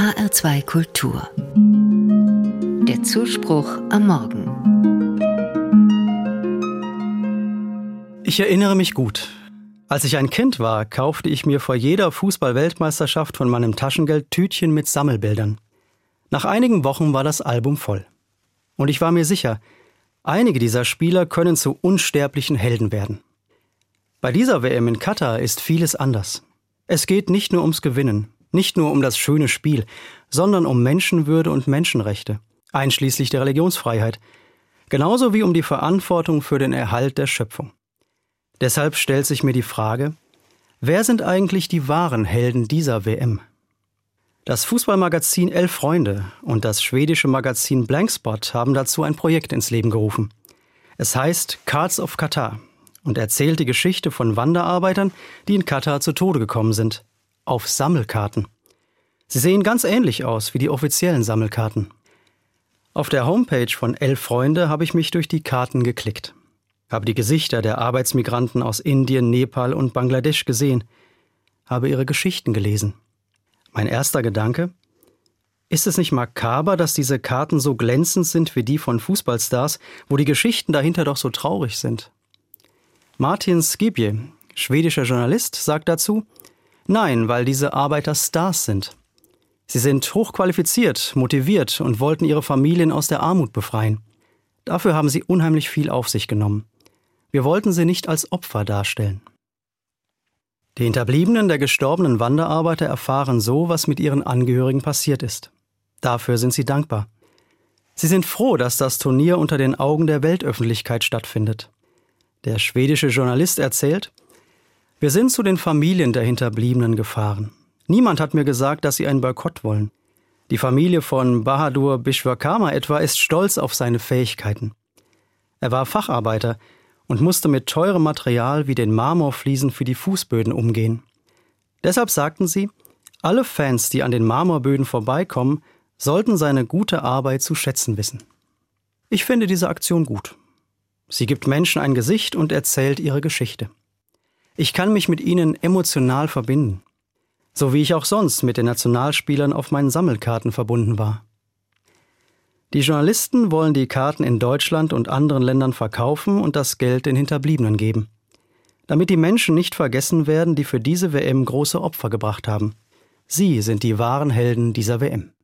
HR2 Kultur. Der Zuspruch am Morgen. Ich erinnere mich gut. Als ich ein Kind war, kaufte ich mir vor jeder Fußball-Weltmeisterschaft von meinem Taschengeld Tütchen mit Sammelbildern. Nach einigen Wochen war das Album voll. Und ich war mir sicher, einige dieser Spieler können zu unsterblichen Helden werden. Bei dieser WM in Katar ist vieles anders. Es geht nicht nur ums Gewinnen, nicht nur um das schöne Spiel, sondern um Menschenwürde und Menschenrechte, einschließlich der Religionsfreiheit, genauso wie um die Verantwortung für den Erhalt der Schöpfung. Deshalb stellt sich mir die Frage, wer sind eigentlich die wahren Helden dieser WM? Das Fußballmagazin Elf Freunde und das schwedische Magazin Blankspot haben dazu ein Projekt ins Leben gerufen. Es heißt Cards of Qatar und erzählt die Geschichte von Wanderarbeitern, die in Katar zu Tode gekommen sind, auf Sammelkarten. Sie sehen ganz ähnlich aus wie die offiziellen Sammelkarten. Auf der Homepage von Elf Freunde habe ich mich durch die Karten geklickt, habe die Gesichter der Arbeitsmigranten aus Indien, Nepal und Bangladesch gesehen, habe ihre Geschichten gelesen. Mein erster Gedanke, ist es nicht makaber, dass diese Karten so glänzend sind wie die von Fußballstars, wo die Geschichten dahinter doch so traurig sind? Martin Skibje, schwedischer Journalist, sagt dazu, nein, weil diese Arbeiter Stars sind. Sie sind hochqualifiziert, motiviert und wollten ihre Familien aus der Armut befreien. Dafür haben sie unheimlich viel auf sich genommen. Wir wollten sie nicht als Opfer darstellen. Die Hinterbliebenen der gestorbenen Wanderarbeiter erfahren so, was mit ihren Angehörigen passiert ist. Dafür sind sie dankbar. Sie sind froh, dass das Turnier unter den Augen der Weltöffentlichkeit stattfindet. Der schwedische Journalist erzählt, wir sind zu den Familien der Hinterbliebenen gefahren. Niemand hat mir gesagt, dass sie einen Boykott wollen. Die Familie von Bahadur Bishwakarma etwa ist stolz auf seine Fähigkeiten. Er war Facharbeiter und musste mit teurem Material wie den Marmorfliesen für die Fußböden umgehen. Deshalb sagten sie, alle Fans, die an den Marmorböden vorbeikommen, sollten seine gute Arbeit zu schätzen wissen. Ich finde diese Aktion gut. Sie gibt Menschen ein Gesicht und erzählt ihre Geschichte. Ich kann mich mit ihnen emotional verbinden, so wie ich auch sonst mit den Nationalspielern auf meinen Sammelkarten verbunden war. Die Journalisten wollen die Karten in Deutschland und anderen Ländern verkaufen und das Geld den Hinterbliebenen geben, damit die Menschen nicht vergessen werden, die für diese WM große Opfer gebracht haben. Sie sind die wahren Helden dieser WM.